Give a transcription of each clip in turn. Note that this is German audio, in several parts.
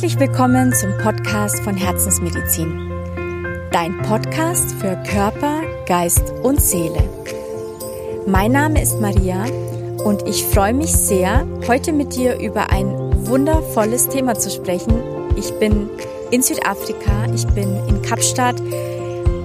Herzlich willkommen zum Podcast von Herzensmedizin. Dein Podcast für Körper, Geist und Seele. Mein Name ist Maria und ich freue mich sehr, heute mit dir über ein wundervolles Thema zu sprechen. Ich bin in Südafrika, ich bin in Kapstadt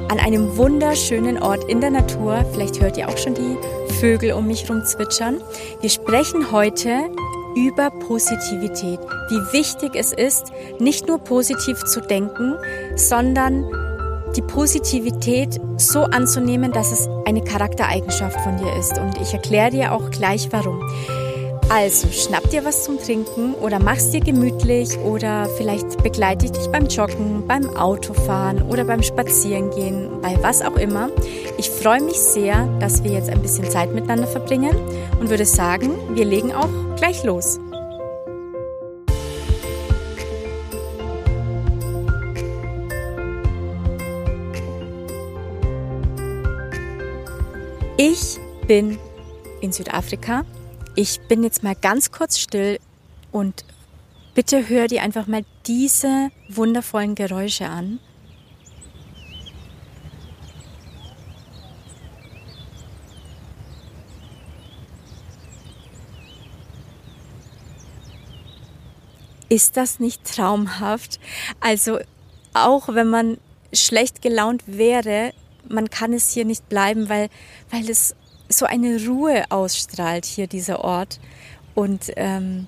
an einem wunderschönen Ort in der Natur. Vielleicht hört ihr auch schon die Vögel um mich herum zwitschern. Wir sprechen heute über Positivität, wie wichtig es ist, nicht nur positiv zu denken, sondern die Positivität so anzunehmen, dass es eine Charaktereigenschaft von dir ist. Und ich erkläre dir auch gleich warum. Also schnapp dir was zum Trinken oder mach's dir gemütlich oder vielleicht begleite ich dich beim Joggen, beim Autofahren oder beim Spazierengehen, bei was auch immer. Ich freue mich sehr, dass wir jetzt ein bisschen Zeit miteinander verbringen und würde sagen, wir legen auch gleich los. Ich bin in Südafrika. Ich bin jetzt mal ganz kurz still und bitte hör dir einfach mal diese wundervollen Geräusche an. Ist das nicht traumhaft? Also auch wenn man schlecht gelaunt wäre, man kann es hier nicht bleiben, weil, weil es so eine Ruhe ausstrahlt hier dieser Ort und ähm,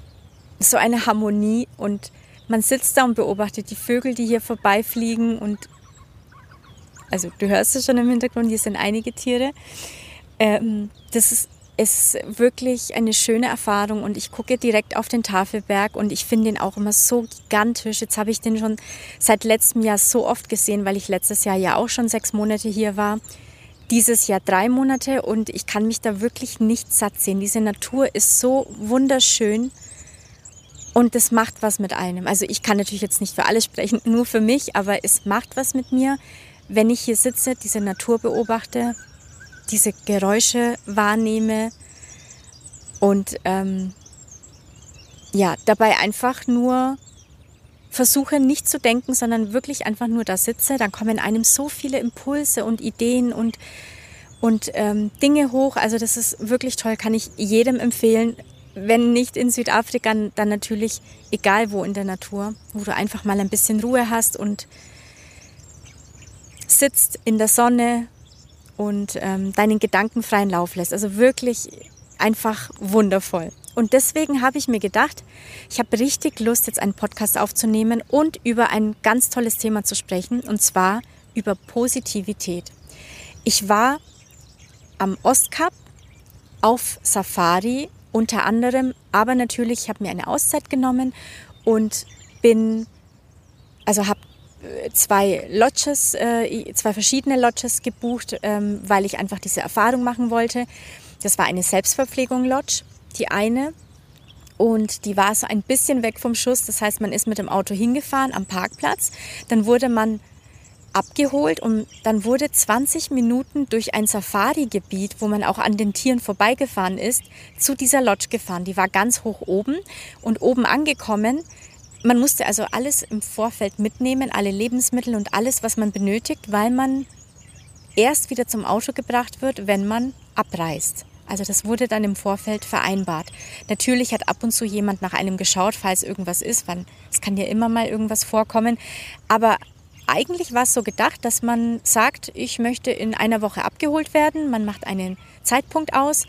so eine Harmonie und man sitzt da und beobachtet die Vögel, die hier vorbeifliegen und also du hörst es schon im Hintergrund, hier sind einige Tiere. Ähm, das ist ist wirklich eine schöne Erfahrung und ich gucke direkt auf den Tafelberg und ich finde ihn auch immer so gigantisch. Jetzt habe ich den schon seit letztem Jahr so oft gesehen, weil ich letztes Jahr ja auch schon sechs Monate hier war. Dieses Jahr drei Monate und ich kann mich da wirklich nicht satt sehen. Diese Natur ist so wunderschön und das macht was mit einem. Also ich kann natürlich jetzt nicht für alle sprechen, nur für mich, aber es macht was mit mir, wenn ich hier sitze, diese Natur beobachte diese Geräusche wahrnehme und ähm, ja, dabei einfach nur versuche nicht zu denken, sondern wirklich einfach nur da sitze, dann kommen einem so viele Impulse und Ideen und, und ähm, Dinge hoch. Also das ist wirklich toll, kann ich jedem empfehlen. Wenn nicht in Südafrika, dann natürlich egal wo in der Natur, wo du einfach mal ein bisschen Ruhe hast und sitzt in der Sonne und ähm, deinen Gedanken freien Lauf lässt. Also wirklich einfach wundervoll. Und deswegen habe ich mir gedacht, ich habe richtig Lust, jetzt einen Podcast aufzunehmen und über ein ganz tolles Thema zu sprechen, und zwar über Positivität. Ich war am Ostkap auf Safari unter anderem, aber natürlich, ich habe mir eine Auszeit genommen und bin, also habe zwei Lodges, äh, zwei verschiedene Lodges gebucht, ähm, weil ich einfach diese Erfahrung machen wollte. Das war eine Selbstverpflegung-Lodge, die eine. Und die war so ein bisschen weg vom Schuss. Das heißt, man ist mit dem Auto hingefahren am Parkplatz. Dann wurde man abgeholt und dann wurde 20 Minuten durch ein Safari-Gebiet, wo man auch an den Tieren vorbeigefahren ist, zu dieser Lodge gefahren. Die war ganz hoch oben und oben angekommen man musste also alles im Vorfeld mitnehmen, alle Lebensmittel und alles, was man benötigt, weil man erst wieder zum Auto gebracht wird, wenn man abreist. Also das wurde dann im Vorfeld vereinbart. Natürlich hat ab und zu jemand nach einem geschaut, falls irgendwas ist, weil es kann ja immer mal irgendwas vorkommen. Aber eigentlich war es so gedacht, dass man sagt, ich möchte in einer Woche abgeholt werden. Man macht einen Zeitpunkt aus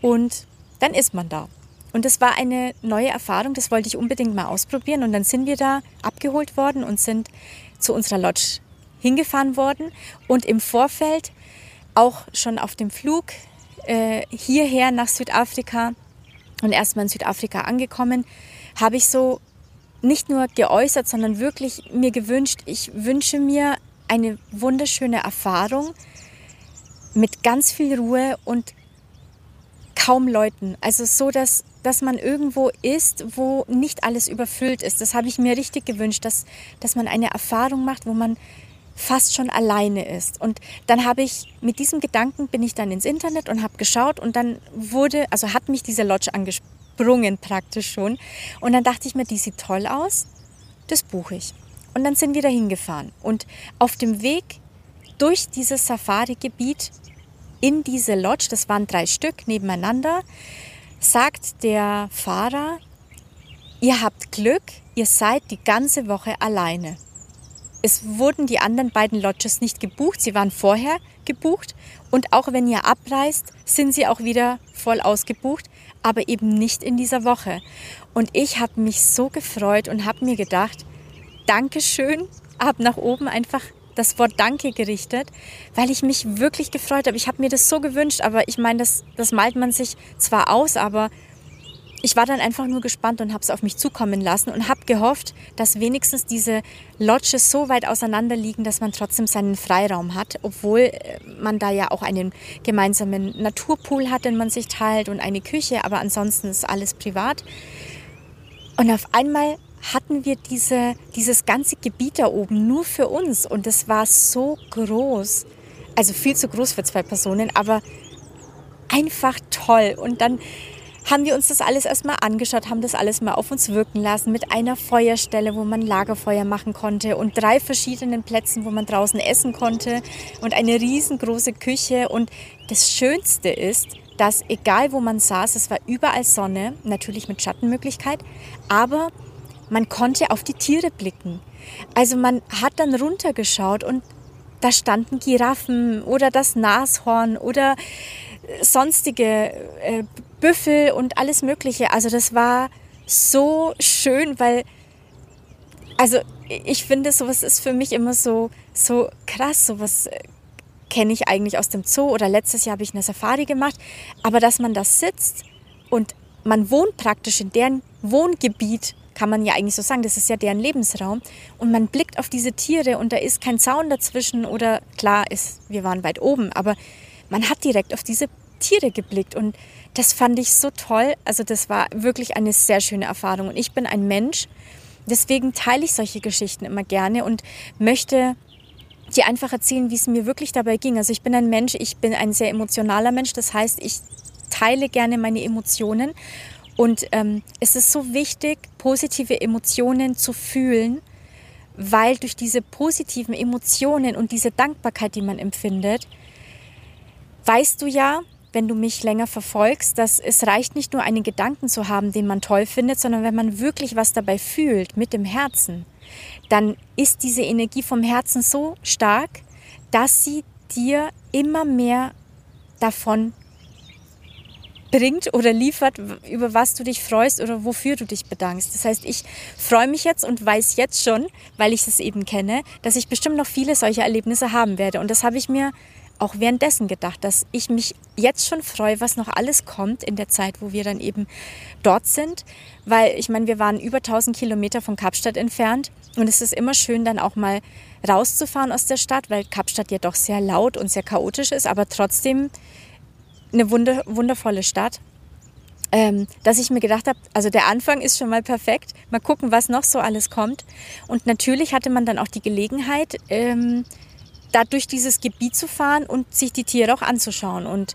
und dann ist man da. Und das war eine neue Erfahrung, das wollte ich unbedingt mal ausprobieren. Und dann sind wir da abgeholt worden und sind zu unserer Lodge hingefahren worden. Und im Vorfeld, auch schon auf dem Flug äh, hierher nach Südafrika und erstmal in Südafrika angekommen, habe ich so nicht nur geäußert, sondern wirklich mir gewünscht, ich wünsche mir eine wunderschöne Erfahrung mit ganz viel Ruhe und kaum Leuten. Also so, dass, dass man irgendwo ist, wo nicht alles überfüllt ist. Das habe ich mir richtig gewünscht, dass, dass man eine Erfahrung macht, wo man fast schon alleine ist. Und dann habe ich mit diesem Gedanken bin ich dann ins Internet und habe geschaut und dann wurde, also hat mich diese Lodge angesprungen praktisch schon. Und dann dachte ich mir, die sieht toll aus. das buche ich. Und dann sind wir da hingefahren. Und auf dem Weg durch dieses Safari-Gebiet in diese Lodge, das waren drei Stück nebeneinander, sagt der Fahrer, ihr habt Glück, ihr seid die ganze Woche alleine. Es wurden die anderen beiden Lodges nicht gebucht, sie waren vorher gebucht und auch wenn ihr abreist, sind sie auch wieder voll ausgebucht, aber eben nicht in dieser Woche. Und ich habe mich so gefreut und habe mir gedacht, Dankeschön, habe nach oben einfach das Wort Danke gerichtet, weil ich mich wirklich gefreut habe. Ich habe mir das so gewünscht, aber ich meine, das, das malt man sich zwar aus, aber ich war dann einfach nur gespannt und habe es auf mich zukommen lassen und habe gehofft, dass wenigstens diese Lodges so weit auseinander liegen, dass man trotzdem seinen Freiraum hat, obwohl äh, man da ja auch einen gemeinsamen Naturpool hat, den man sich teilt und eine Küche, aber ansonsten ist alles privat. Und auf einmal hatten wir diese, dieses ganze Gebiet da oben nur für uns und es war so groß. Also viel zu groß für zwei Personen, aber einfach toll. Und dann haben wir uns das alles erstmal angeschaut, haben das alles mal auf uns wirken lassen mit einer Feuerstelle, wo man Lagerfeuer machen konnte und drei verschiedenen Plätzen, wo man draußen essen konnte und eine riesengroße Küche. Und das Schönste ist, dass egal wo man saß, es war überall Sonne, natürlich mit Schattenmöglichkeit, aber man konnte auf die Tiere blicken. Also man hat dann runtergeschaut und da standen Giraffen oder das Nashorn oder sonstige äh, Büffel und alles Mögliche. Also das war so schön, weil, also ich finde, sowas ist für mich immer so, so krass, sowas äh, kenne ich eigentlich aus dem Zoo oder letztes Jahr habe ich eine Safari gemacht, aber dass man da sitzt und man wohnt praktisch in deren Wohngebiet kann man ja eigentlich so sagen, das ist ja deren Lebensraum. Und man blickt auf diese Tiere und da ist kein Zaun dazwischen oder klar ist, wir waren weit oben, aber man hat direkt auf diese Tiere geblickt und das fand ich so toll. Also das war wirklich eine sehr schöne Erfahrung und ich bin ein Mensch, deswegen teile ich solche Geschichten immer gerne und möchte dir einfach erzählen, wie es mir wirklich dabei ging. Also ich bin ein Mensch, ich bin ein sehr emotionaler Mensch, das heißt, ich teile gerne meine Emotionen und ähm, es ist so wichtig, positive Emotionen zu fühlen, weil durch diese positiven Emotionen und diese Dankbarkeit, die man empfindet, weißt du ja, wenn du mich länger verfolgst, dass es reicht nicht nur einen Gedanken zu haben, den man toll findet, sondern wenn man wirklich was dabei fühlt mit dem Herzen, dann ist diese Energie vom Herzen so stark, dass sie dir immer mehr davon bringt oder liefert, über was du dich freust oder wofür du dich bedankst. Das heißt, ich freue mich jetzt und weiß jetzt schon, weil ich es eben kenne, dass ich bestimmt noch viele solche Erlebnisse haben werde. Und das habe ich mir auch währenddessen gedacht, dass ich mich jetzt schon freue, was noch alles kommt in der Zeit, wo wir dann eben dort sind. Weil ich meine, wir waren über 1000 Kilometer von Kapstadt entfernt und es ist immer schön, dann auch mal rauszufahren aus der Stadt, weil Kapstadt ja doch sehr laut und sehr chaotisch ist, aber trotzdem eine wunder, wundervolle Stadt. Ähm, dass ich mir gedacht habe, also der Anfang ist schon mal perfekt. Mal gucken, was noch so alles kommt. Und natürlich hatte man dann auch die Gelegenheit, ähm, da durch dieses Gebiet zu fahren und sich die Tiere auch anzuschauen. Und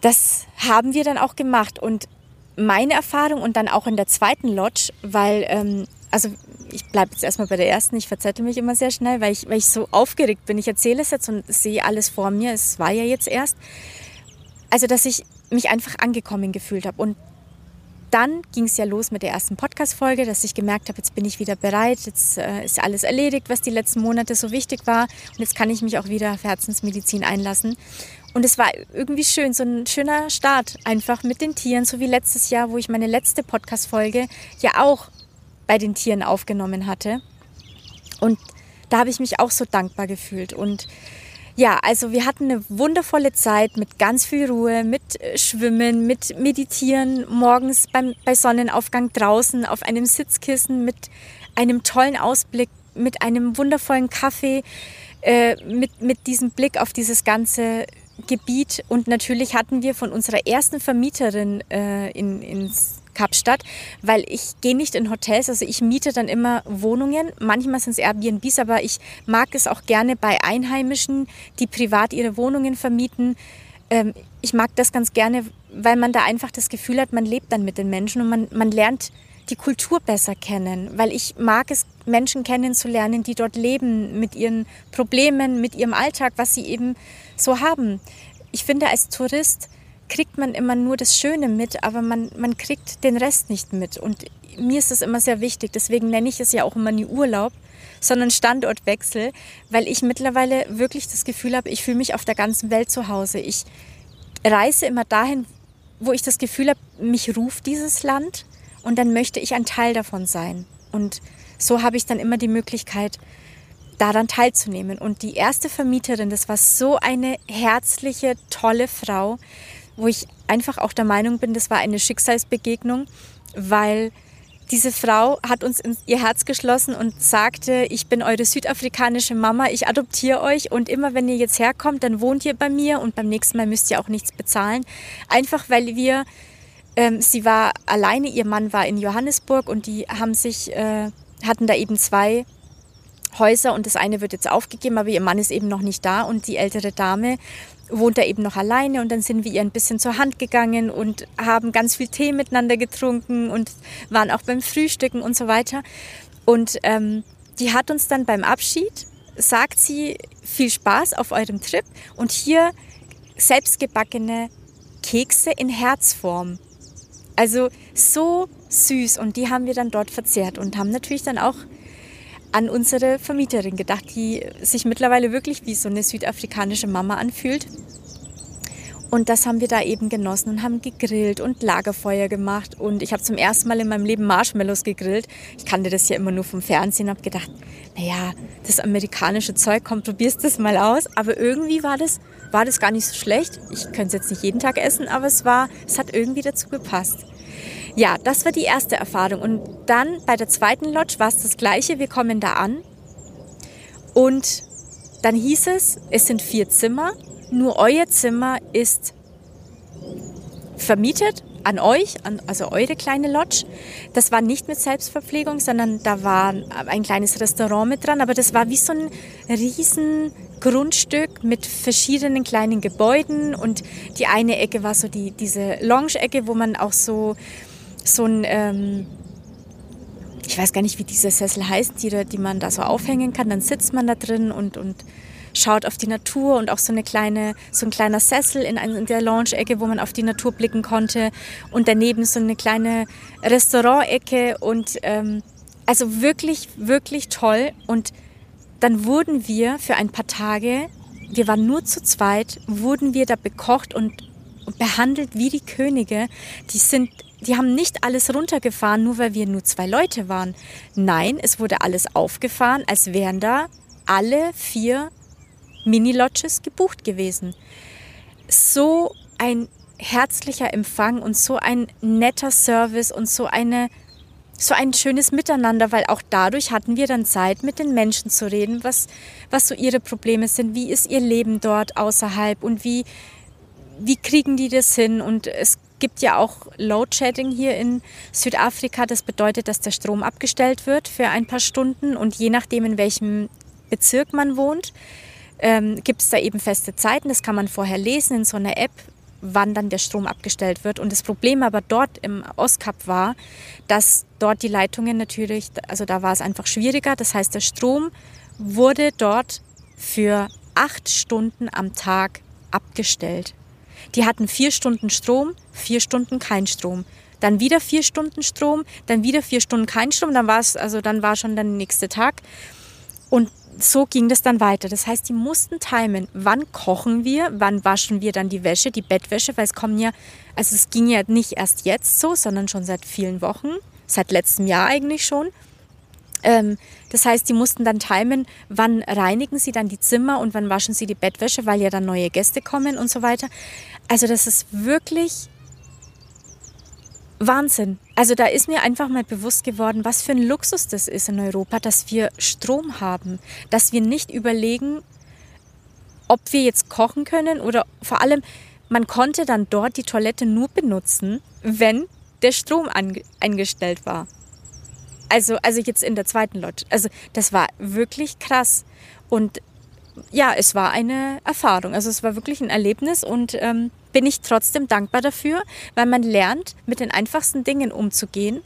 das haben wir dann auch gemacht. Und meine Erfahrung und dann auch in der zweiten Lodge, weil, ähm, also ich bleibe jetzt erstmal bei der ersten, ich verzettel mich immer sehr schnell, weil ich, weil ich so aufgeregt bin. Ich erzähle es jetzt und sehe alles vor mir. Es war ja jetzt erst. Also, dass ich mich einfach angekommen gefühlt habe. Und dann ging es ja los mit der ersten Podcast-Folge, dass ich gemerkt habe, jetzt bin ich wieder bereit, jetzt äh, ist alles erledigt, was die letzten Monate so wichtig war. Und jetzt kann ich mich auch wieder für Herzensmedizin einlassen. Und es war irgendwie schön, so ein schöner Start einfach mit den Tieren, so wie letztes Jahr, wo ich meine letzte Podcast-Folge ja auch bei den Tieren aufgenommen hatte. Und da habe ich mich auch so dankbar gefühlt. Und ja, also wir hatten eine wundervolle Zeit mit ganz viel Ruhe, mit äh, Schwimmen, mit Meditieren, morgens beim, bei Sonnenaufgang draußen auf einem Sitzkissen mit einem tollen Ausblick, mit einem wundervollen Kaffee, äh, mit, mit diesem Blick auf dieses ganze Gebiet. Und natürlich hatten wir von unserer ersten Vermieterin äh, in, ins Kapstadt, weil ich gehe nicht in Hotels, also ich miete dann immer Wohnungen. Manchmal sind es Airbnbs, aber ich mag es auch gerne bei Einheimischen, die privat ihre Wohnungen vermieten. Ähm, ich mag das ganz gerne, weil man da einfach das Gefühl hat, man lebt dann mit den Menschen und man, man lernt die Kultur besser kennen, weil ich mag es, Menschen kennenzulernen, die dort leben, mit ihren Problemen, mit ihrem Alltag, was sie eben so haben. Ich finde, als Tourist kriegt man immer nur das Schöne mit, aber man, man kriegt den Rest nicht mit. Und mir ist das immer sehr wichtig. Deswegen nenne ich es ja auch immer nie Urlaub, sondern Standortwechsel, weil ich mittlerweile wirklich das Gefühl habe, ich fühle mich auf der ganzen Welt zu Hause. Ich reise immer dahin, wo ich das Gefühl habe, mich ruft dieses Land und dann möchte ich ein Teil davon sein. Und so habe ich dann immer die Möglichkeit, daran teilzunehmen. Und die erste Vermieterin, das war so eine herzliche, tolle Frau, wo ich einfach auch der Meinung bin, das war eine Schicksalsbegegnung, weil diese Frau hat uns in ihr Herz geschlossen und sagte, ich bin eure südafrikanische Mama, ich adoptiere euch und immer wenn ihr jetzt herkommt, dann wohnt ihr bei mir und beim nächsten Mal müsst ihr auch nichts bezahlen. Einfach weil wir, ähm, sie war alleine, ihr Mann war in Johannesburg und die haben sich, äh, hatten da eben zwei Häuser und das eine wird jetzt aufgegeben, aber ihr Mann ist eben noch nicht da und die ältere Dame wohnt er eben noch alleine und dann sind wir ihr ein bisschen zur Hand gegangen und haben ganz viel Tee miteinander getrunken und waren auch beim Frühstücken und so weiter. Und ähm, die hat uns dann beim Abschied, sagt sie, viel Spaß auf eurem Trip und hier selbstgebackene Kekse in Herzform. Also so süß und die haben wir dann dort verzehrt und haben natürlich dann auch an unsere Vermieterin gedacht, die sich mittlerweile wirklich wie so eine südafrikanische Mama anfühlt. Und das haben wir da eben genossen und haben gegrillt und Lagerfeuer gemacht. Und ich habe zum ersten Mal in meinem Leben Marshmallows gegrillt. Ich kannte das ja immer nur vom Fernsehen habe gedacht, naja, das amerikanische Zeug, komm, probierst das mal aus. Aber irgendwie war das, war das gar nicht so schlecht. Ich könnte es jetzt nicht jeden Tag essen, aber es, war, es hat irgendwie dazu gepasst. Ja, das war die erste Erfahrung. Und dann bei der zweiten Lodge war es das gleiche. Wir kommen da an und dann hieß es, es sind vier Zimmer, nur euer Zimmer ist vermietet an euch, an, also eure kleine Lodge. Das war nicht mit Selbstverpflegung, sondern da war ein kleines Restaurant mit dran, aber das war wie so ein riesen Grundstück mit verschiedenen kleinen Gebäuden und die eine Ecke war so die, diese Lounge-Ecke, wo man auch so so ein, ähm, ich weiß gar nicht, wie diese Sessel heißen, die, die man da so aufhängen kann. Dann sitzt man da drin und, und schaut auf die Natur und auch so eine kleine, so ein kleiner Sessel in, in der Lounge-Ecke, wo man auf die Natur blicken konnte und daneben so eine kleine Restaurant-Ecke und ähm, also wirklich, wirklich toll und dann wurden wir für ein paar Tage, wir waren nur zu zweit, wurden wir da bekocht und behandelt wie die Könige. Die sind die haben nicht alles runtergefahren, nur weil wir nur zwei Leute waren. Nein, es wurde alles aufgefahren, als wären da alle vier Mini-Lodges gebucht gewesen. So ein herzlicher Empfang und so ein netter Service und so eine so ein schönes Miteinander, weil auch dadurch hatten wir dann Zeit, mit den Menschen zu reden, was, was so ihre Probleme sind, wie ist ihr Leben dort außerhalb und wie, wie kriegen die das hin. Und es gibt ja auch Load-Shedding hier in Südafrika. Das bedeutet, dass der Strom abgestellt wird für ein paar Stunden und je nachdem, in welchem Bezirk man wohnt, ähm, gibt es da eben feste Zeiten. Das kann man vorher lesen in so einer App, wann dann der Strom abgestellt wird. Und das Problem aber dort im Ostkap war, dass dort die Leitungen natürlich, also da war es einfach schwieriger. Das heißt, der Strom wurde dort für acht Stunden am Tag abgestellt. Die hatten vier Stunden Strom, vier Stunden kein Strom. Dann wieder vier Stunden Strom, dann wieder vier Stunden kein Strom, dann war es, also dann war schon der nächste Tag. Und so ging das dann weiter. Das heißt, die mussten timen, wann kochen wir, wann waschen wir dann die Wäsche, die Bettwäsche, weil es kommen ja, also es ging ja nicht erst jetzt so, sondern schon seit vielen Wochen, seit letztem Jahr eigentlich schon. Ähm, das heißt, die mussten dann timen, wann reinigen sie dann die Zimmer und wann waschen sie die Bettwäsche, weil ja dann neue Gäste kommen und so weiter. Also das ist wirklich Wahnsinn. Also da ist mir einfach mal bewusst geworden, was für ein Luxus das ist in Europa, dass wir Strom haben, dass wir nicht überlegen, ob wir jetzt kochen können oder vor allem, man konnte dann dort die Toilette nur benutzen, wenn der Strom eingestellt war. Also, also jetzt in der zweiten Lodge. Also das war wirklich krass. Und ja, es war eine Erfahrung. Also es war wirklich ein Erlebnis und ähm, bin ich trotzdem dankbar dafür, weil man lernt, mit den einfachsten Dingen umzugehen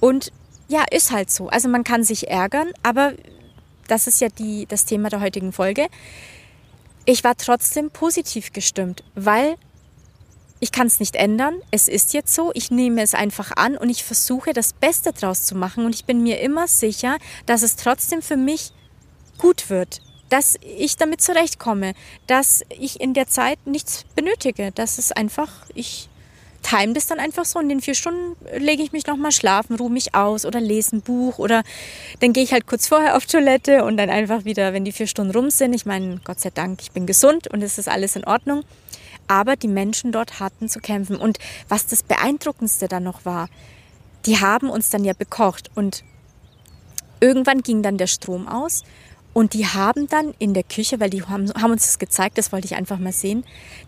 Und ja, ist halt so. Also man kann sich ärgern, aber das ist ja die, das Thema der heutigen Folge. Ich war trotzdem positiv gestimmt, weil ich kann es nicht ändern. Es ist jetzt so. Ich nehme es einfach an und ich versuche das Beste draus zu machen. Und ich bin mir immer sicher, dass es trotzdem für mich gut wird. Dass ich damit zurechtkomme. Dass ich in der Zeit nichts benötige. Dass es einfach, ich time das dann einfach so. In den vier Stunden lege ich mich nochmal schlafen, ruhe mich aus oder lese ein Buch oder dann gehe ich halt kurz vorher auf Toilette und dann einfach wieder, wenn die vier Stunden rum sind. Ich meine, Gott sei Dank, ich bin gesund und es ist alles in Ordnung. Aber die Menschen dort hatten zu kämpfen. Und was das Beeindruckendste dann noch war, die haben uns dann ja bekocht und irgendwann ging dann der Strom aus und die haben dann in der Küche, weil die haben, haben, uns das gezeigt, das wollte ich einfach mal sehen,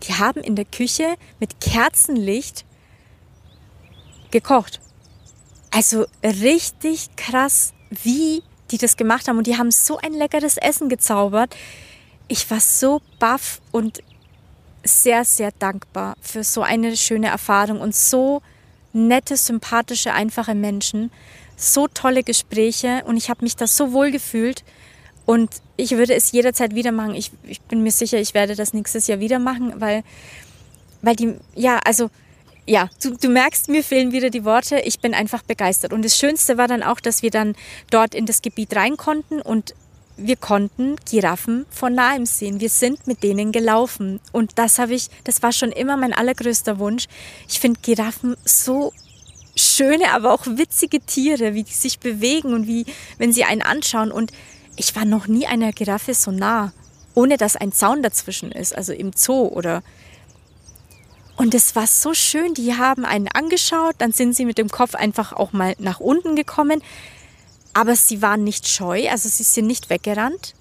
die haben in der Küche mit Kerzenlicht gekocht. Also richtig krass, wie die das gemacht haben. Und die haben so ein leckeres Essen gezaubert. Ich war so baff und sehr, sehr dankbar für so eine schöne Erfahrung und so nette, sympathische, einfache Menschen, so tolle Gespräche und ich habe mich da so wohl gefühlt und ich würde es jederzeit wieder machen. Ich, ich bin mir sicher, ich werde das nächstes Jahr wieder machen, weil, weil die, ja, also, ja, du, du merkst, mir fehlen wieder die Worte. Ich bin einfach begeistert. Und das Schönste war dann auch, dass wir dann dort in das Gebiet rein konnten und wir konnten Giraffen von nahem sehen. Wir sind mit denen gelaufen. Und das habe ich, das war schon immer mein allergrößter Wunsch. Ich finde Giraffen so schöne, aber auch witzige Tiere, wie die sich bewegen und wie, wenn sie einen anschauen. Und ich war noch nie einer Giraffe so nah, ohne dass ein Zaun dazwischen ist, also im Zoo oder. Und es war so schön, die haben einen angeschaut, dann sind sie mit dem Kopf einfach auch mal nach unten gekommen. Aber sie waren nicht scheu, also sie sind nicht weggerannt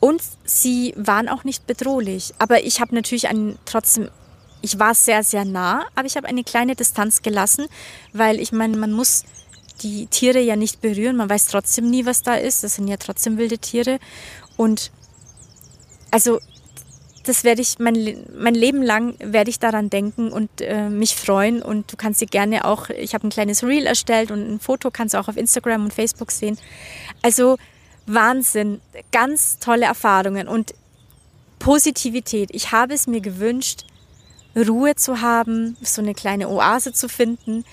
und sie waren auch nicht bedrohlich. Aber ich habe natürlich einen, trotzdem, ich war sehr, sehr nah, aber ich habe eine kleine Distanz gelassen, weil ich meine, man muss die Tiere ja nicht berühren, man weiß trotzdem nie, was da ist. Das sind ja trotzdem wilde Tiere. Und also das werde ich mein, mein Leben lang werde ich daran denken und äh, mich freuen. Und du kannst dir gerne auch, ich habe ein kleines Reel erstellt und ein Foto kannst du auch auf Instagram und Facebook sehen. Also Wahnsinn, ganz tolle Erfahrungen und Positivität. Ich habe es mir gewünscht, Ruhe zu haben, so eine kleine Oase zu finden,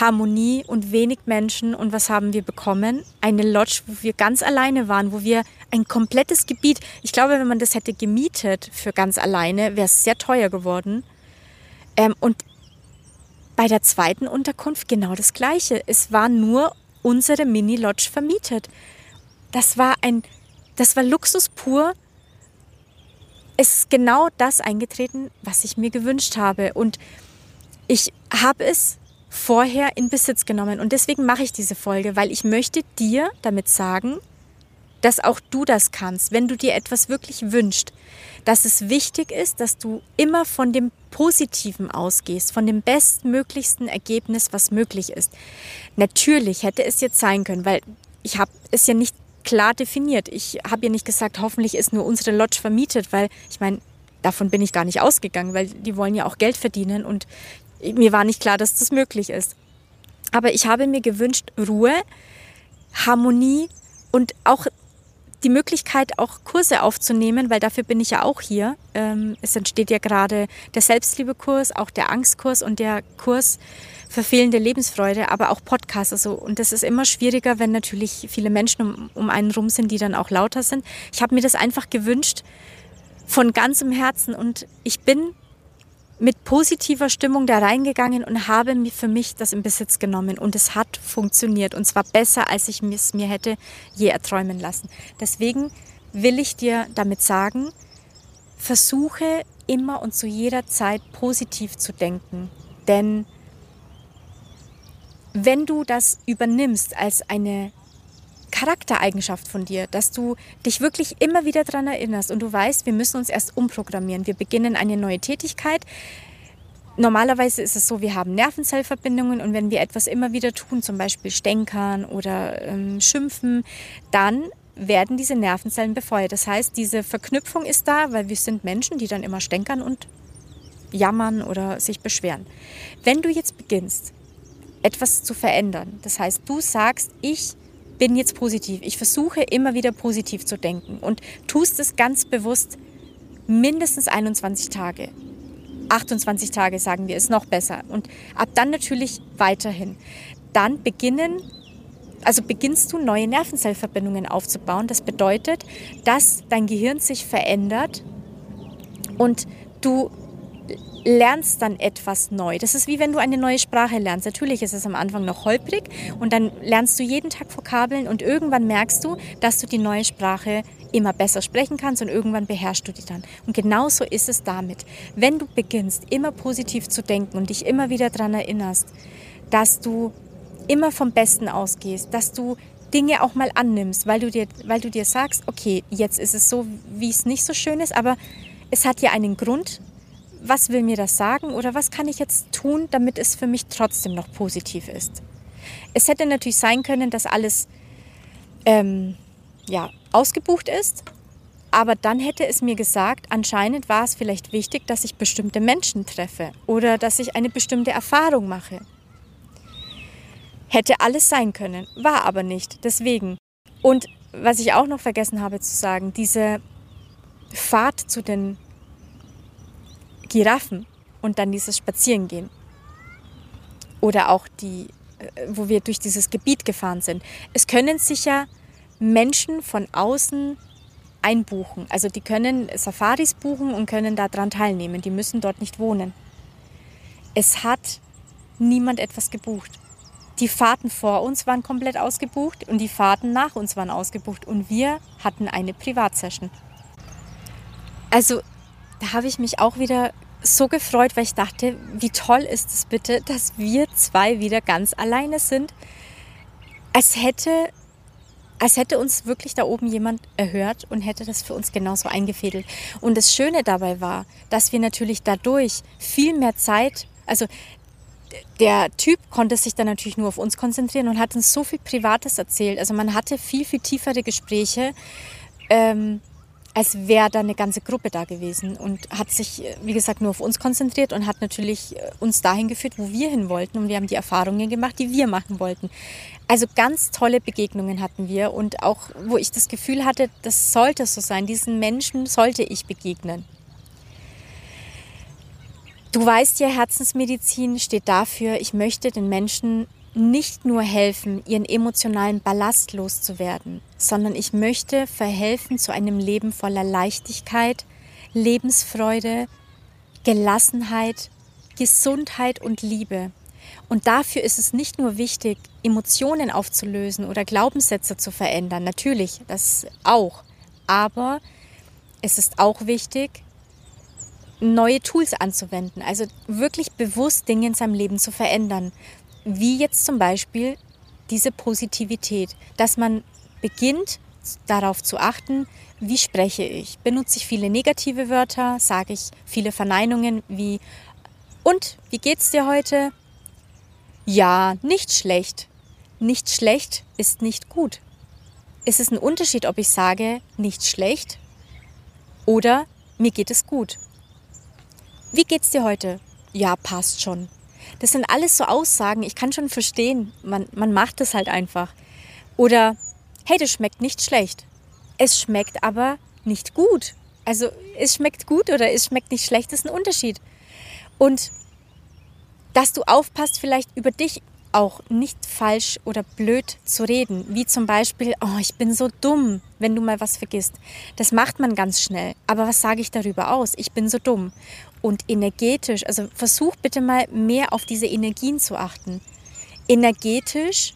Harmonie und wenig Menschen. Und was haben wir bekommen? Eine Lodge, wo wir ganz alleine waren, wo wir ein komplettes Gebiet, ich glaube, wenn man das hätte gemietet für ganz alleine, wäre es sehr teuer geworden. Ähm, und bei der zweiten Unterkunft genau das Gleiche. Es war nur unsere Mini-Lodge vermietet. Das war ein, das war Luxus pur es ist genau das eingetreten, was ich mir gewünscht habe. Und ich habe es vorher in Besitz genommen. Und deswegen mache ich diese Folge, weil ich möchte dir damit sagen, dass auch du das kannst, wenn du dir etwas wirklich wünschst, dass es wichtig ist, dass du immer von dem Positiven ausgehst, von dem bestmöglichsten Ergebnis, was möglich ist. Natürlich hätte es jetzt sein können, weil ich habe es ja nicht klar definiert. Ich habe ihr nicht gesagt, hoffentlich ist nur unsere Lodge vermietet, weil ich meine, davon bin ich gar nicht ausgegangen, weil die wollen ja auch Geld verdienen und mir war nicht klar, dass das möglich ist. Aber ich habe mir gewünscht, Ruhe, Harmonie und auch die Möglichkeit, auch Kurse aufzunehmen, weil dafür bin ich ja auch hier. Ähm, es entsteht ja gerade der Selbstliebekurs, auch der Angstkurs und der Kurs für fehlende Lebensfreude, aber auch Podcasts. Also, und das ist immer schwieriger, wenn natürlich viele Menschen um, um einen rum sind, die dann auch lauter sind. Ich habe mir das einfach gewünscht von ganzem Herzen und ich bin mit positiver Stimmung da reingegangen und habe mir für mich das in Besitz genommen. Und es hat funktioniert. Und zwar besser, als ich es mir hätte je erträumen lassen. Deswegen will ich dir damit sagen, versuche immer und zu jeder Zeit positiv zu denken. Denn wenn du das übernimmst als eine Charaktereigenschaft von dir, dass du dich wirklich immer wieder daran erinnerst und du weißt, wir müssen uns erst umprogrammieren. Wir beginnen eine neue Tätigkeit. Normalerweise ist es so, wir haben Nervenzellverbindungen und wenn wir etwas immer wieder tun, zum Beispiel stänkern oder ähm, schimpfen, dann werden diese Nervenzellen befeuert. Das heißt, diese Verknüpfung ist da, weil wir sind Menschen, die dann immer stänkern und jammern oder sich beschweren. Wenn du jetzt beginnst, etwas zu verändern. Das heißt, du sagst, ich bin jetzt positiv. Ich versuche immer wieder positiv zu denken und tust es ganz bewusst mindestens 21 Tage. 28 Tage sagen wir, ist noch besser. Und ab dann natürlich weiterhin. Dann beginnen, also beginnst du neue Nervenzellverbindungen aufzubauen. Das bedeutet, dass dein Gehirn sich verändert und du lernst dann etwas neu. Das ist wie wenn du eine neue Sprache lernst. Natürlich ist es am Anfang noch holprig und dann lernst du jeden Tag Vokabeln und irgendwann merkst du, dass du die neue Sprache immer besser sprechen kannst und irgendwann beherrschst du die dann. Und genauso ist es damit. Wenn du beginnst, immer positiv zu denken und dich immer wieder daran erinnerst, dass du immer vom Besten ausgehst, dass du Dinge auch mal annimmst, weil du dir, weil du dir sagst, okay, jetzt ist es so, wie es nicht so schön ist, aber es hat ja einen Grund, was will mir das sagen oder was kann ich jetzt tun, damit es für mich trotzdem noch positiv ist. Es hätte natürlich sein können, dass alles ähm, ja, ausgebucht ist, aber dann hätte es mir gesagt, anscheinend war es vielleicht wichtig, dass ich bestimmte Menschen treffe oder dass ich eine bestimmte Erfahrung mache. Hätte alles sein können, war aber nicht. Deswegen. Und was ich auch noch vergessen habe zu sagen, diese Fahrt zu den Giraffen und dann dieses Spazierengehen. Oder auch die, äh, wo wir durch dieses Gebiet gefahren sind. Es können sich ja Menschen von außen einbuchen. Also die können Safaris buchen und können daran teilnehmen. Die müssen dort nicht wohnen. Es hat niemand etwas gebucht. Die Fahrten vor uns waren komplett ausgebucht und die Fahrten nach uns waren ausgebucht und wir hatten eine Privatsession. Also da habe ich mich auch wieder so gefreut, weil ich dachte, wie toll ist es bitte, dass wir zwei wieder ganz alleine sind. Als hätte, als hätte uns wirklich da oben jemand erhört und hätte das für uns genauso eingefädelt. Und das Schöne dabei war, dass wir natürlich dadurch viel mehr Zeit, also der Typ konnte sich dann natürlich nur auf uns konzentrieren und hat uns so viel Privates erzählt. Also man hatte viel, viel tiefere Gespräche. Ähm, als wäre da eine ganze Gruppe da gewesen und hat sich, wie gesagt, nur auf uns konzentriert und hat natürlich äh, uns dahin geführt, wo wir hin wollten und wir haben die Erfahrungen gemacht, die wir machen wollten. Also ganz tolle Begegnungen hatten wir und auch, wo ich das Gefühl hatte, das sollte so sein, diesen Menschen sollte ich begegnen. Du weißt ja, Herzensmedizin steht dafür, ich möchte den Menschen nicht nur helfen, ihren emotionalen Ballast loszuwerden, sondern ich möchte verhelfen zu einem Leben voller Leichtigkeit, Lebensfreude, Gelassenheit, Gesundheit und Liebe. Und dafür ist es nicht nur wichtig, Emotionen aufzulösen oder Glaubenssätze zu verändern. Natürlich, das auch. Aber es ist auch wichtig, neue Tools anzuwenden. Also wirklich bewusst Dinge in seinem Leben zu verändern wie jetzt zum Beispiel diese Positivität, dass man beginnt darauf zu achten, wie spreche ich. Benutze ich viele negative Wörter, sage ich viele Verneinungen wie und wie geht's dir heute? Ja, nicht schlecht. Nicht schlecht ist nicht gut. Es ist ein Unterschied, ob ich sage nicht schlecht oder mir geht es gut. Wie geht's dir heute? Ja, passt schon. Das sind alles so Aussagen, ich kann schon verstehen, man, man macht es halt einfach. Oder, hey, das schmeckt nicht schlecht. Es schmeckt aber nicht gut. Also es schmeckt gut oder es schmeckt nicht schlecht, ist ein Unterschied. Und dass du aufpasst, vielleicht über dich auch nicht falsch oder blöd zu reden, wie zum Beispiel, oh, ich bin so dumm, wenn du mal was vergisst. Das macht man ganz schnell. Aber was sage ich darüber aus? Ich bin so dumm und energetisch, also versuch bitte mal mehr auf diese Energien zu achten. Energetisch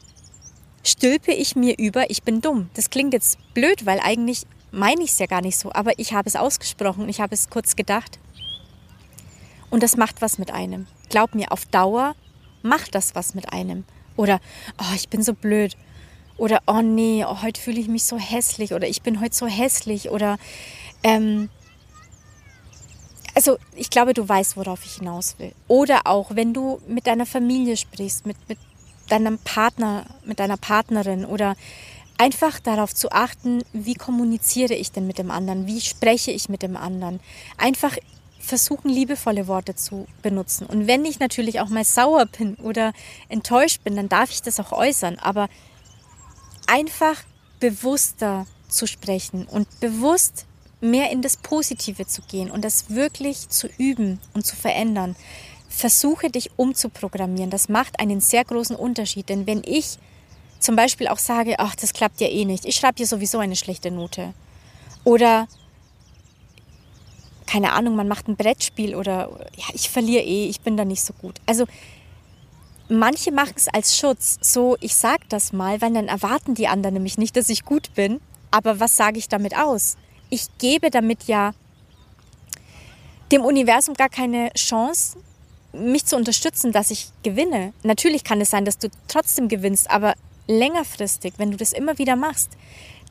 stülpe ich mir über, ich bin dumm. Das klingt jetzt blöd, weil eigentlich meine ich es ja gar nicht so, aber ich habe es ausgesprochen, ich habe es kurz gedacht. Und das macht was mit einem. Glaub mir, auf Dauer macht das was mit einem. Oder, oh, ich bin so blöd. Oder, oh nee, oh, heute fühle ich mich so hässlich. Oder ich bin heute so hässlich. Oder, ähm, also ich glaube, du weißt, worauf ich hinaus will. Oder auch, wenn du mit deiner Familie sprichst, mit, mit deinem Partner, mit deiner Partnerin oder einfach darauf zu achten, wie kommuniziere ich denn mit dem anderen, wie spreche ich mit dem anderen. Einfach versuchen, liebevolle Worte zu benutzen. Und wenn ich natürlich auch mal sauer bin oder enttäuscht bin, dann darf ich das auch äußern. Aber einfach bewusster zu sprechen und bewusst mehr in das Positive zu gehen und das wirklich zu üben und zu verändern. Versuche dich umzuprogrammieren. Das macht einen sehr großen Unterschied. Denn wenn ich zum Beispiel auch sage, ach, das klappt ja eh nicht, ich schreibe dir sowieso eine schlechte Note. Oder keine Ahnung, man macht ein Brettspiel oder ja, ich verliere eh, ich bin da nicht so gut. Also manche machen es als Schutz, so ich sage das mal, weil dann erwarten die anderen nämlich nicht, dass ich gut bin. Aber was sage ich damit aus? Ich gebe damit ja dem Universum gar keine Chance, mich zu unterstützen, dass ich gewinne. Natürlich kann es sein, dass du trotzdem gewinnst, aber längerfristig, wenn du das immer wieder machst,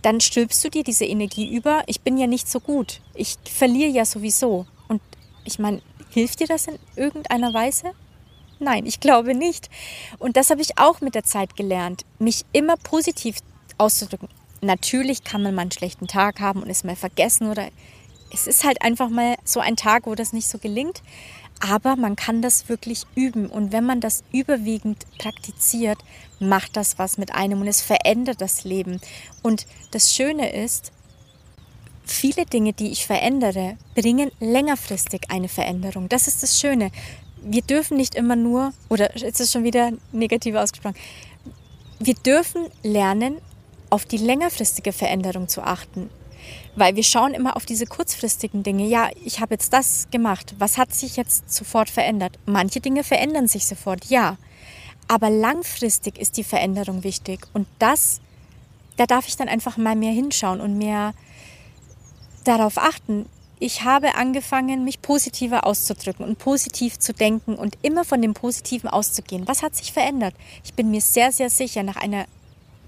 dann stülpst du dir diese Energie über, ich bin ja nicht so gut, ich verliere ja sowieso. Und ich meine, hilft dir das in irgendeiner Weise? Nein, ich glaube nicht. Und das habe ich auch mit der Zeit gelernt, mich immer positiv auszudrücken. Natürlich kann man mal einen schlechten Tag haben und es mal vergessen oder es ist halt einfach mal so ein Tag, wo das nicht so gelingt. Aber man kann das wirklich üben. Und wenn man das überwiegend praktiziert, macht das was mit einem und es verändert das Leben. Und das Schöne ist, viele Dinge, die ich verändere, bringen längerfristig eine Veränderung. Das ist das Schöne. Wir dürfen nicht immer nur, oder jetzt ist schon wieder negativ ausgesprochen, wir dürfen lernen, auf die längerfristige Veränderung zu achten. Weil wir schauen immer auf diese kurzfristigen Dinge. Ja, ich habe jetzt das gemacht. Was hat sich jetzt sofort verändert? Manche Dinge verändern sich sofort, ja. Aber langfristig ist die Veränderung wichtig. Und das, da darf ich dann einfach mal mehr hinschauen und mehr darauf achten. Ich habe angefangen, mich positiver auszudrücken und positiv zu denken und immer von dem Positiven auszugehen. Was hat sich verändert? Ich bin mir sehr, sehr sicher, nach einer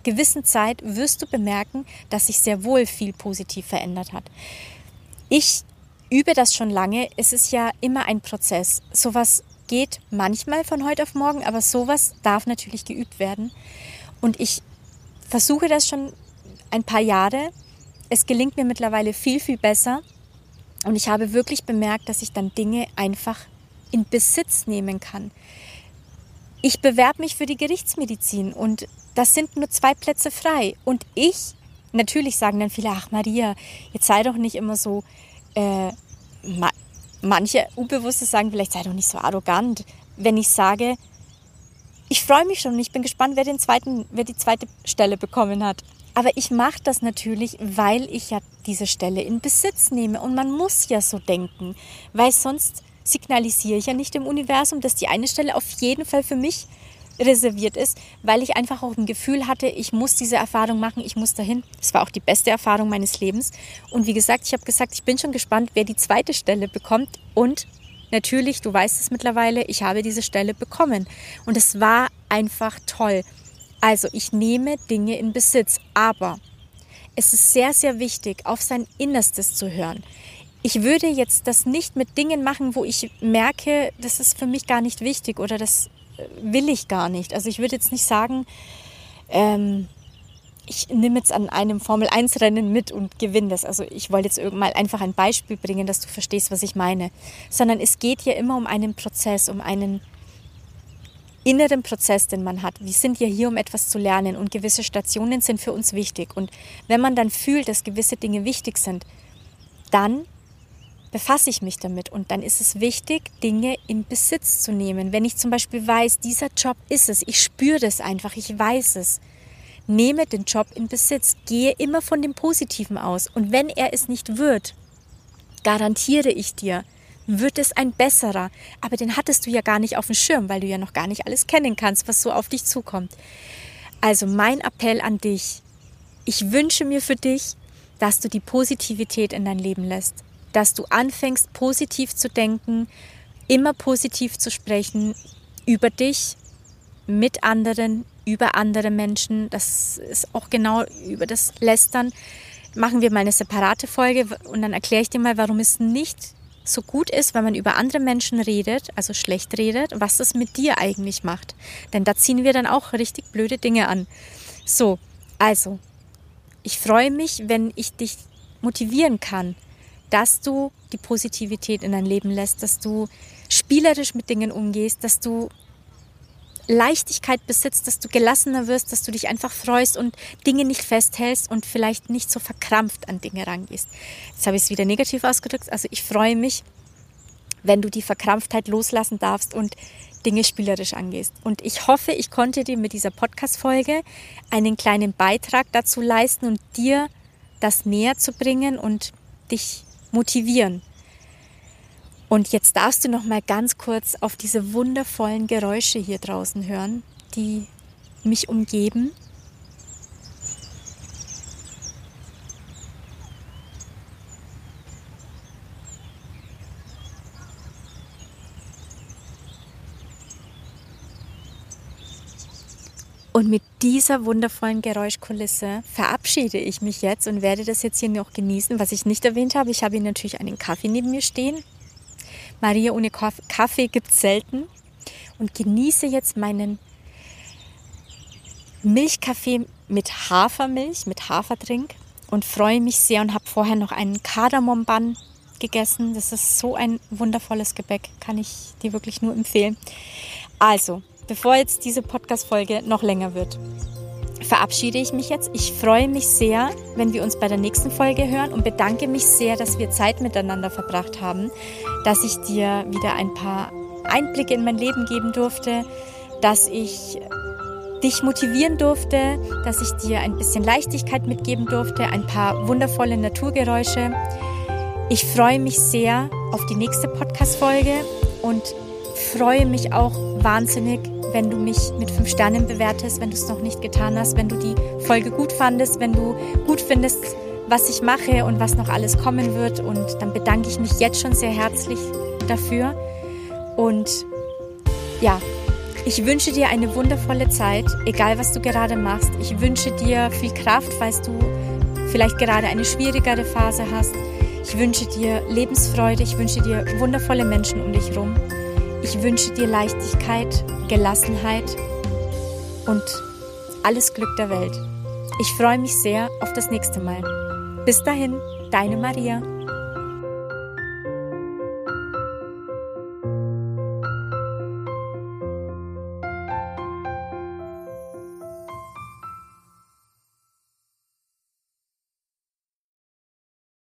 gewissen Zeit wirst du bemerken, dass sich sehr wohl viel positiv verändert hat. Ich übe das schon lange. Es ist ja immer ein Prozess. Sowas geht manchmal von heute auf morgen, aber sowas darf natürlich geübt werden. Und ich versuche das schon ein paar Jahre. Es gelingt mir mittlerweile viel, viel besser. Und ich habe wirklich bemerkt, dass ich dann Dinge einfach in Besitz nehmen kann. Ich bewerbe mich für die Gerichtsmedizin und das sind nur zwei Plätze frei. Und ich, natürlich sagen dann viele, ach Maria, jetzt sei doch nicht immer so, äh, ma manche Unbewusste sagen vielleicht, sei doch nicht so arrogant, wenn ich sage, ich freue mich schon und ich bin gespannt, wer, den zweiten, wer die zweite Stelle bekommen hat. Aber ich mache das natürlich, weil ich ja diese Stelle in Besitz nehme. Und man muss ja so denken, weil sonst signalisiere ich ja nicht im Universum, dass die eine Stelle auf jeden Fall für mich reserviert ist, weil ich einfach auch ein Gefühl hatte, ich muss diese Erfahrung machen, ich muss dahin. Es war auch die beste Erfahrung meines Lebens. Und wie gesagt, ich habe gesagt, ich bin schon gespannt, wer die zweite Stelle bekommt. Und natürlich, du weißt es mittlerweile, ich habe diese Stelle bekommen. Und es war einfach toll. Also ich nehme Dinge in Besitz, aber es ist sehr, sehr wichtig, auf sein Innerstes zu hören. Ich würde jetzt das nicht mit Dingen machen, wo ich merke, das ist für mich gar nicht wichtig oder das will ich gar nicht. Also ich würde jetzt nicht sagen, ähm, ich nehme jetzt an einem Formel-1-Rennen mit und gewinne das. Also ich wollte jetzt mal einfach ein Beispiel bringen, dass du verstehst, was ich meine. Sondern es geht ja immer um einen Prozess, um einen inneren Prozess, den man hat. Wir sind ja hier, um etwas zu lernen und gewisse Stationen sind für uns wichtig. Und wenn man dann fühlt, dass gewisse Dinge wichtig sind, dann befasse ich mich damit. Und dann ist es wichtig, Dinge in Besitz zu nehmen. Wenn ich zum Beispiel weiß, dieser Job ist es, ich spüre das einfach, ich weiß es. Nehme den Job in Besitz, gehe immer von dem Positiven aus. Und wenn er es nicht wird, garantiere ich dir, wird es ein besserer. Aber den hattest du ja gar nicht auf dem Schirm, weil du ja noch gar nicht alles kennen kannst, was so auf dich zukommt. Also mein Appell an dich, ich wünsche mir für dich, dass du die Positivität in dein Leben lässt dass du anfängst, positiv zu denken, immer positiv zu sprechen über dich, mit anderen, über andere Menschen. Das ist auch genau über das Lästern. Machen wir mal eine separate Folge und dann erkläre ich dir mal, warum es nicht so gut ist, wenn man über andere Menschen redet, also schlecht redet, was das mit dir eigentlich macht. Denn da ziehen wir dann auch richtig blöde Dinge an. So, also, ich freue mich, wenn ich dich motivieren kann, dass du die Positivität in dein Leben lässt, dass du spielerisch mit Dingen umgehst, dass du Leichtigkeit besitzt, dass du gelassener wirst, dass du dich einfach freust und Dinge nicht festhältst und vielleicht nicht so verkrampft an Dinge rangehst. Jetzt habe ich es wieder negativ ausgedrückt. Also ich freue mich, wenn du die Verkrampftheit loslassen darfst und Dinge spielerisch angehst. Und ich hoffe, ich konnte dir mit dieser Podcast-Folge einen kleinen Beitrag dazu leisten und dir das näher zu bringen und dich motivieren. Und jetzt darfst du noch mal ganz kurz auf diese wundervollen Geräusche hier draußen hören, die mich umgeben. Und mit dieser wundervollen Geräuschkulisse verabschiede ich mich jetzt und werde das jetzt hier noch genießen. Was ich nicht erwähnt habe, ich habe hier natürlich einen Kaffee neben mir stehen. Maria ohne Kaffee gibt es selten. Und genieße jetzt meinen Milchkaffee mit Hafermilch, mit Haferdrink und freue mich sehr und habe vorher noch einen Kardamombann gegessen. Das ist so ein wundervolles Gebäck, kann ich dir wirklich nur empfehlen. Also, bevor jetzt diese Podcast-Folge noch länger wird, verabschiede ich mich jetzt. Ich freue mich sehr, wenn wir uns bei der nächsten Folge hören und bedanke mich sehr, dass wir Zeit miteinander verbracht haben, dass ich dir wieder ein paar Einblicke in mein Leben geben durfte, dass ich dich motivieren durfte, dass ich dir ein bisschen Leichtigkeit mitgeben durfte, ein paar wundervolle Naturgeräusche. Ich freue mich sehr auf die nächste Podcast-Folge und freue mich auch wahnsinnig, wenn du mich mit fünf Sternen bewertest, wenn du es noch nicht getan hast, wenn du die Folge gut fandest, wenn du gut findest, was ich mache und was noch alles kommen wird. Und dann bedanke ich mich jetzt schon sehr herzlich dafür. Und ja, ich wünsche dir eine wundervolle Zeit, egal was du gerade machst. Ich wünsche dir viel Kraft, falls du vielleicht gerade eine schwierigere Phase hast. Ich wünsche dir Lebensfreude, ich wünsche dir wundervolle Menschen um dich herum. Ich wünsche dir Leichtigkeit, Gelassenheit und alles Glück der Welt. Ich freue mich sehr auf das nächste Mal. Bis dahin, deine Maria.